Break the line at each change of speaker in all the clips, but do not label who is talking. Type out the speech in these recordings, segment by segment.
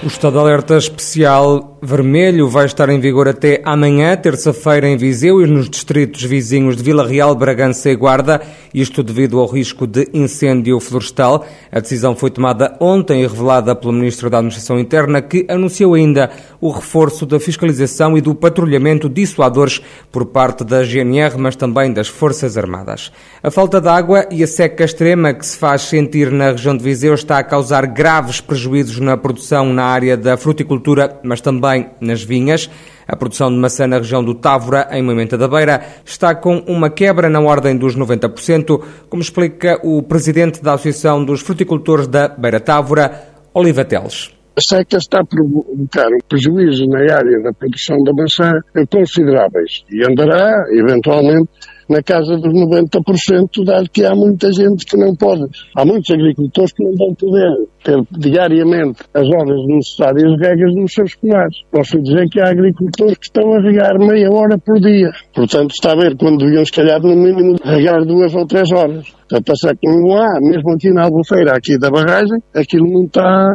O estado de alerta especial vermelho vai estar em vigor até amanhã, terça-feira, em Viseu e nos distritos vizinhos de Vila Real, Bragança e Guarda, isto devido ao risco de incêndio florestal. A decisão foi tomada ontem e revelada pelo Ministro da Administração Interna, que anunciou ainda o reforço da fiscalização e do patrulhamento dissuadores por parte da GNR, mas também das Forças Armadas. A falta de água e a seca extrema que se faz sentir na região de Viseu está a causar graves prejuízos na produção na área da fruticultura, mas também nas vinhas. A produção de maçã na região do Távora, em Moimenta da Beira, está com uma quebra na ordem dos 90%, como explica o presidente da Associação dos Fruticultores da Beira Távora, Oliva Teles.
A seca está a provocar um prejuízo na área da produção da maçã consideráveis e andará, eventualmente, na casa dos 90%, dado que há muita gente que não pode. Há muitos agricultores que não vão poder ter diariamente as horas necessárias regas nos seus pomares. Posso dizer que há agricultores que estão a regar meia hora por dia. Portanto, está a ver quando deviam, se calhar, no mínimo, regar duas ou três horas. Portanto, a seca não há, mesmo aqui na albufeira, aqui da barragem, aquilo não está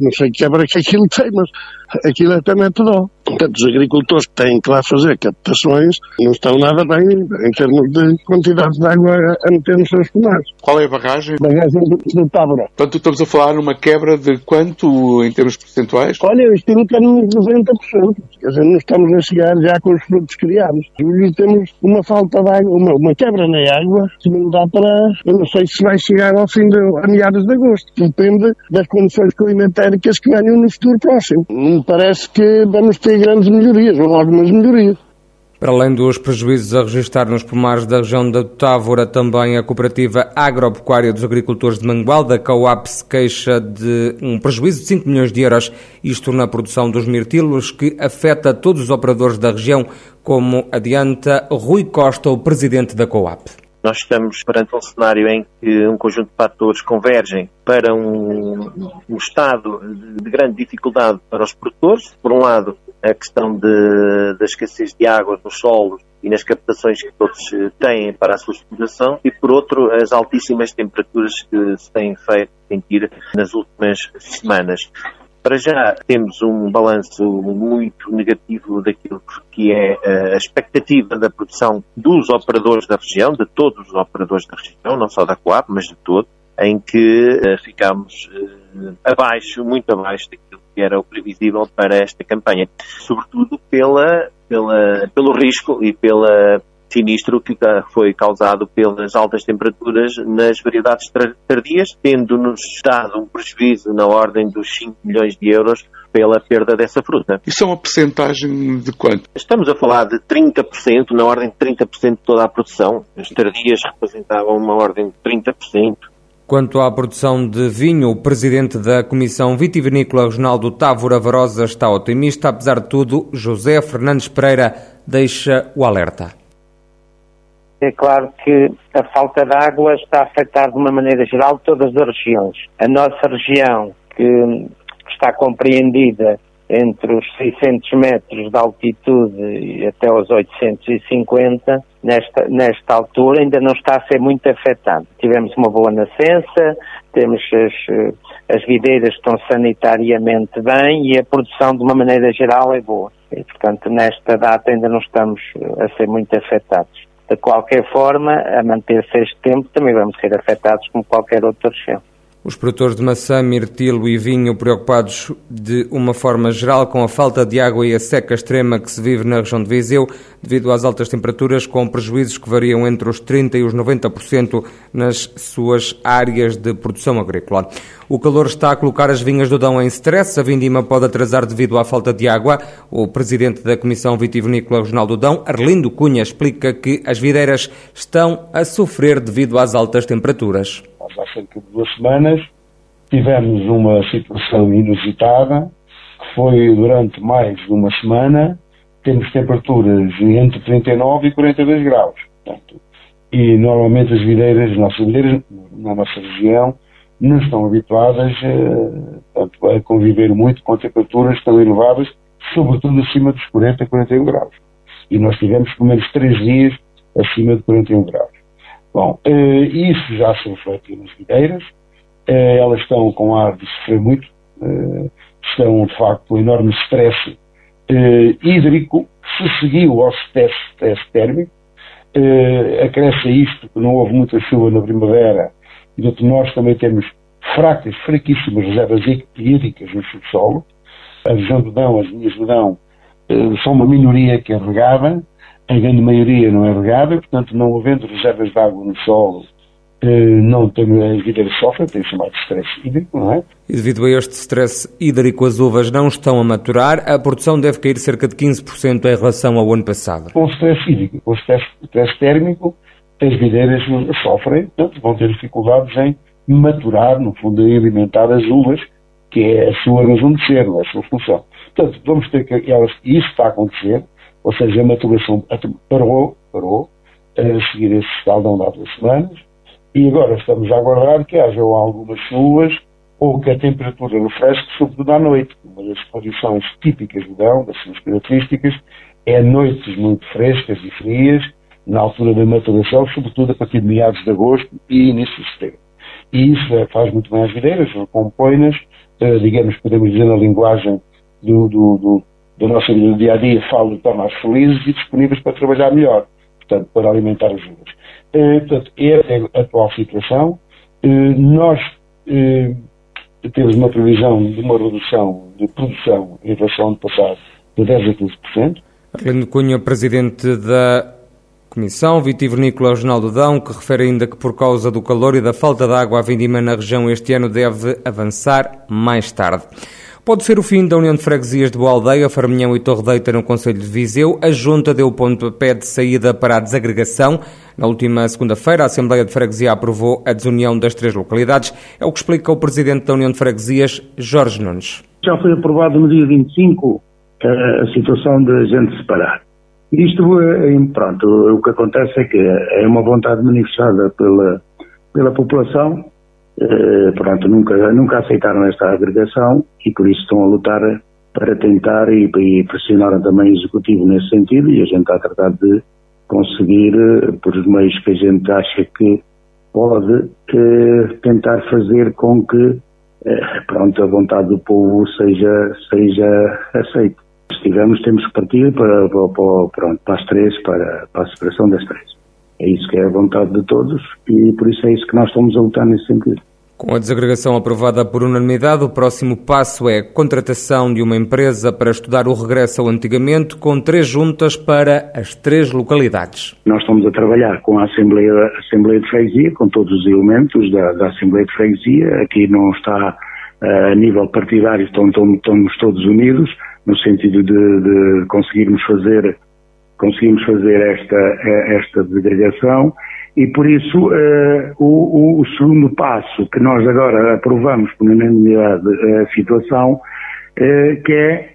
não sei que quebra que aquilo tem, mas aquilo é até metodol. Portanto, os agricultores que têm que lá fazer captações não estão nada bem em termos de quantidade de água a meter nos seus pomares.
Qual é a barragem?
Barragem do, do Tábora.
Portanto, estamos a falar numa quebra de quanto em termos percentuais?
Olha, eu estimo que é nos 90%. Quer dizer, não estamos a chegar já com os frutos criados. E temos uma falta de água, uma, uma quebra na água que não dá para... Eu não sei se vai chegar ao fim de, a meados de agosto. Depende das condições climatéricas que venham no futuro próximo. Me parece que vamos ter grandes melhorias, ou algumas melhorias.
Para além dos prejuízos a registrar nos pomares da região da Távora, também a cooperativa agropecuária dos agricultores de Mangual, da COAP, se queixa de um prejuízo de 5 milhões de euros, isto na produção dos mirtilos, que afeta todos os operadores da região, como adianta Rui Costa, o presidente da COAP.
Nós estamos perante um cenário em que um conjunto de fatores convergem para um, um estado de, de grande dificuldade para os produtores. Por um lado, a questão de, da escassez de água nos solos e nas captações que todos têm para a sua exploração e, por outro, as altíssimas temperaturas que se têm feito sentir nas últimas semanas. Para já temos um balanço muito negativo daquilo que é eh, a expectativa da produção dos operadores da região, de todos os operadores da região, não só da Coab, mas de todo, em que uh, ficamos uh, abaixo, muito abaixo daquilo que era o previsível para esta campanha. Sobretudo pela, pela, pelo risco e pela sinistro que foi causado pelas altas temperaturas nas variedades tardias, tendo-nos dado um prejuízo na ordem dos 5 milhões de euros pela perda dessa fruta.
Isso é uma percentagem de quanto?
Estamos a falar de 30%, na ordem de 30% de toda a produção. As tardias representavam uma ordem de 30%.
Quanto à produção de vinho, o presidente da Comissão Vitivinícola Regional do Távora Varosa está otimista. Apesar de tudo, José Fernandes Pereira deixa o alerta.
É claro que a falta de água está a afetar de uma maneira geral todas as regiões. A nossa região, que está compreendida entre os 600 metros de altitude e até os 850, nesta, nesta altura ainda não está a ser muito afetada. Tivemos uma boa nascença, temos as, as videiras estão sanitariamente bem e a produção de uma maneira geral é boa. E, portanto, nesta data ainda não estamos a ser muito afetados. De qualquer forma, a manter-se este tempo, também vamos ser afetados como qualquer outra região.
Os produtores de maçã, mirtilo e vinho preocupados de uma forma geral com a falta de água e a seca extrema que se vive na região de Viseu, devido às altas temperaturas, com prejuízos que variam entre os 30% e os 90% nas suas áreas de produção agrícola. O calor está a colocar as vinhas do Dão em stress, a vindima pode atrasar devido à falta de água. O presidente da Comissão Vitivinícola Regional do Dão, Arlindo Cunha, explica que as videiras estão a sofrer devido às altas temperaturas
há cerca de duas semanas, tivemos uma situação inusitada, que foi durante mais de uma semana, temos temperaturas entre 39 e 42 graus. Portanto, e normalmente as videiras, as nossas videiras, na nossa região, não estão habituadas eh, portanto, a conviver muito com temperaturas tão elevadas, sobretudo acima dos 40 e 41 graus. E nós tivemos pelo menos três dias acima de 41 graus. Bom, eh, isso já se reflete nas videiras, eh, elas estão com ar de sofrer muito, eh, estão de facto um enorme stress hídrico, se seguiu ao stress, stress térmico, acresce a isto que não houve muita chuva na primavera e portanto nós também temos fracas, fraquíssimas reservas hídricas no subsolo, a região do Dão, as linhas do Dão, são uma minoria que é regada, a grande maioria não é regada, portanto, não havendo reservas de água no solo, eh, não tem, a videiras sofrem, tem chamado stress hídrico, não é?
E devido a este stress hídrico, as uvas não estão a maturar, a produção deve cair cerca de 15% em relação ao ano passado.
Com o stress hídrico, com o stress, stress térmico, as videiras sofrem, portanto, vão ter dificuldades em maturar, no fundo, e alimentar as uvas, que é a sua razão de ser, é a sua função. Portanto, vamos ter que elas, e isso está a acontecer, ou seja, a maturação parou, parou, a seguir esse escaldão de há duas semanas, e agora estamos a aguardar que haja algumas chuvas ou que a temperatura refresque, sobretudo à noite. Uma das condições típicas do verão, das suas características, é noites muito frescas e frias, na altura da maturação, sobretudo a partir de meados de agosto e início de setembro. E isso é, faz muito bem as videiras, compõe-nas, eh, digamos, podemos dizer na linguagem do, do, do, da nossa vida do dia a dia, falo de tornar felizes e disponíveis para trabalhar melhor, portanto, para alimentar os juros. Eh, portanto, esta é a atual situação. Eh, nós eh, temos uma previsão de uma redução de produção em relação ao ano passado de 10 a 15%.
Arlindo Cunha, presidente da Comissão Vitivinícola Regional do Dão, que refere ainda que por causa do calor e da falta de água a vindima na região este ano deve avançar mais tarde. Pode ser o fim da União de Freguesias de Boa Aldeia, Farminhão e Torre Deita no Conselho de Viseu. A Junta deu pontapé de saída para a desagregação. Na última segunda-feira, a Assembleia de Freguesia aprovou a desunião das três localidades. É o que explica o Presidente da União de Freguesias, Jorge Nunes.
Já foi aprovado no dia 25 eh, a situação de a gente separar. Isto, eh, pronto, o que acontece é que é uma vontade manifestada pela, pela população eh, pronto, nunca, nunca aceitaram esta agregação e por isso estão a lutar para tentar e, e pressionaram também o Executivo nesse sentido e a gente está a tratar de conseguir, eh, por os meios que a gente acha que pode, eh, tentar fazer com que pronto, a vontade do povo seja, seja aceita. Se tivermos, temos que partir para, para, pronto, para as três, para, para a separação das três. É isso que é a vontade de todos e por isso é isso que nós estamos a lutar nesse sentido.
Com a desagregação aprovada por unanimidade, o próximo passo é a contratação de uma empresa para estudar o regresso ao antigamente, com três juntas para as três localidades.
Nós estamos a trabalhar com a Assembleia, Assembleia de Freguesia, com todos os elementos da, da Assembleia de Freguesia. Aqui não está uh, a nível partidário, estão, estamos todos unidos, no sentido de, de conseguirmos fazer conseguimos fazer esta, eh, esta desagregação e por isso uh, o, o, segundo passo que nós agora aprovamos por unanimidade a situação, uh, que é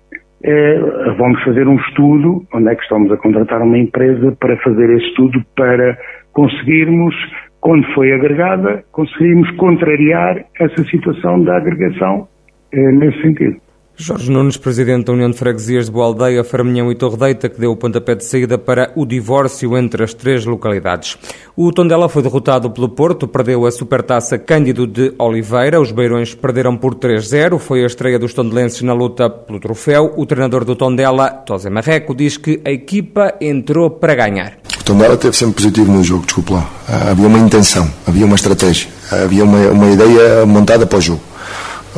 uh, vamos fazer um estudo, onde é que estamos a contratar uma empresa para fazer esse estudo para conseguirmos, quando foi agregada, conseguirmos contrariar essa situação da agregação nesse sentido.
Jorge Nunes, presidente da União de Freguesias de Boa Aldeia, Farminhão e Torre Deita, que deu o pontapé de saída para o divórcio entre as três localidades. O Tondela foi derrotado pelo Porto, perdeu a supertaça Cândido de Oliveira, os beirões perderam por 3-0, foi a estreia dos tondelenses na luta pelo troféu. O treinador do Tondela, Tosé Marreco, diz que a equipa entrou para ganhar.
O Tondela teve sempre positivo no jogo, desculpe lá. Havia uma intenção, havia uma estratégia, havia uma, uma ideia montada para o jogo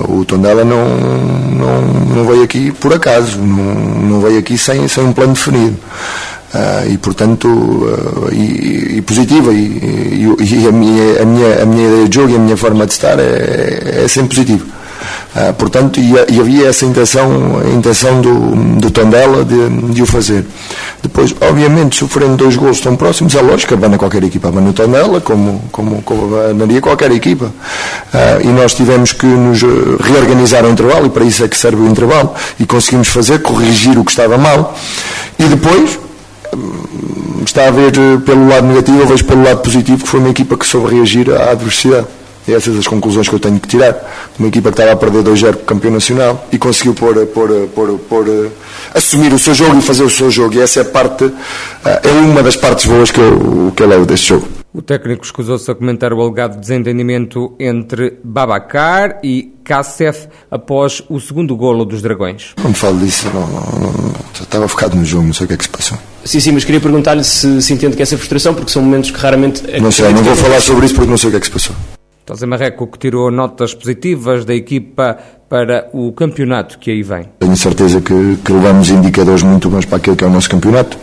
o Tondela não, não, não veio aqui por acaso, não, não veio aqui sem, sem um plano definido. Uh, e portanto uh, e, e, positiva e, e, e, a, minha, a, minha, a minha ideia de jogo e a minha forma de estar é, é sempre positiva uh, portanto e, havia essa intenção intenção do, do Tondela de, de o fazer. Depois obviamente sofrendo dois gols tão próximos é lógico que abana qualquer equipa abana o Tondela como, como, como abanaria qualquer equipa. E nós tivemos que nos reorganizar o intervalo e para isso é que serve o intervalo e conseguimos fazer, corrigir o que estava mal. E depois está a ver eh, pelo lado negativo, eu vejo pelo lado positivo que foi uma equipa que soube reagir à adversidade. Essas são as conclusões que eu tenho que tirar. Uma equipa que estava a perder 2-0 com o campeão nacional e conseguiu pôr, pôr, pôr, pôr, eh, assumir o seu jogo e fazer o seu jogo. E essa é parte, eh, é uma das partes boas que eu, que eu levo deste jogo.
O técnico escusou-se a comentar o alegado desentendimento entre Babacar e Kassef após o segundo golo dos Dragões.
Não me falo disso, não, não, não, estava focado no jogo, não sei o que é que se passou.
Sim, sim, mas queria perguntar-lhe se, se entende que essa frustração, porque são momentos que raramente...
Não sei, não vou falar sobre isso porque não sei o que é que se passou.
José Marreco que tirou notas positivas da equipa para o campeonato que aí vem.
Tenho certeza que, que levamos indicadores muito bons para aquilo que é o nosso campeonato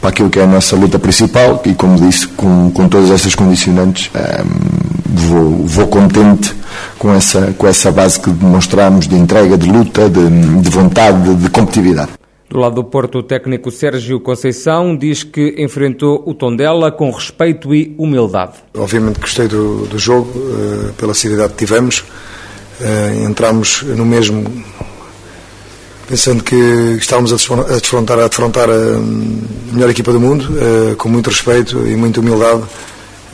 para aquilo que é a nossa luta principal e, como disse, com, com todas essas condicionantes, um, ehm, vou, vou contente com essa, com essa base que demonstramos de entrega, de luta, de, de vontade, de, de competitividade.
Do lado do Porto, o técnico Sérgio Conceição diz que enfrentou o Tondela com respeito e humildade.
Obviamente gostei do, do jogo, uh, pela seriedade que tivemos. Uh, entramos no mesmo pensando que estávamos a defrontar, a defrontar a melhor equipa do mundo, eh, com muito respeito e muita humildade,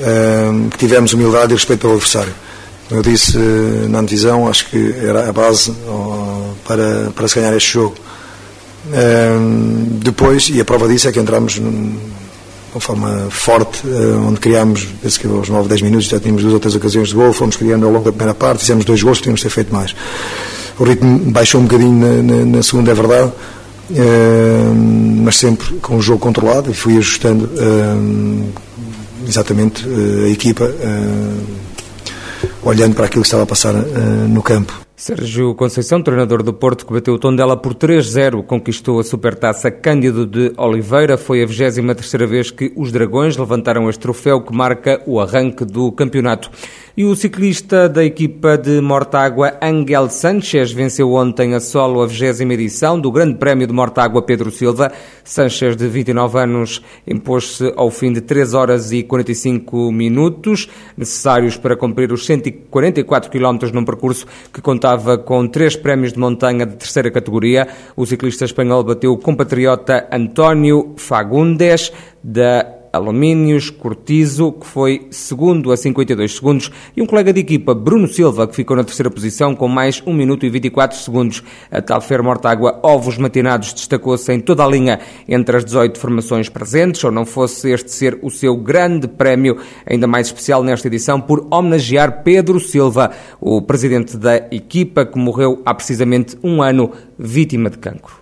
eh, que tivemos humildade e respeito pelo adversário. Como eu disse eh, na antevisão, acho que era a base para, para se ganhar este jogo. Depois, e a prova disso é que entramos de uma forma forte, onde criámos, penso que aos 9, 10 minutos já tínhamos duas ou três ocasiões de gol, fomos criando ao longo da primeira parte, fizemos dois gols, tínhamos ter feito mais o ritmo baixou um bocadinho na, na, na segunda, é verdade, mas sempre com o jogo controlado e fui ajustando exatamente uh, a equipa, olhando para aquilo que estava a passar no campo.
Sérgio Conceição, treinador do Porto, que bateu o tom dela por 3-0, conquistou a supertaça Cândido de Oliveira. Foi a 23ª vez que os Dragões levantaram este troféu que marca o arranque do campeonato. E o ciclista da equipa de Mortágua, Angel Sanchez, venceu ontem a solo a 20 edição do Grande Prémio de Mortágua Pedro Silva. Sanchez, de 29 anos, impôs-se ao fim de 3 horas e 45 minutos, necessários para cumprir os 144 km num percurso que contava com três prémios de montanha de terceira categoria. O ciclista espanhol bateu o compatriota António Fagundes, da Alumínios, Cortizo, que foi segundo a 52 segundos, e um colega de equipa, Bruno Silva, que ficou na terceira posição com mais 1 minuto e 24 segundos. A Talfer Mortágua Ovos Matinados destacou-se em toda a linha entre as 18 formações presentes, ou não fosse este ser o seu grande prémio, ainda mais especial nesta edição, por homenagear Pedro Silva, o presidente da equipa que morreu há precisamente um ano vítima de cancro.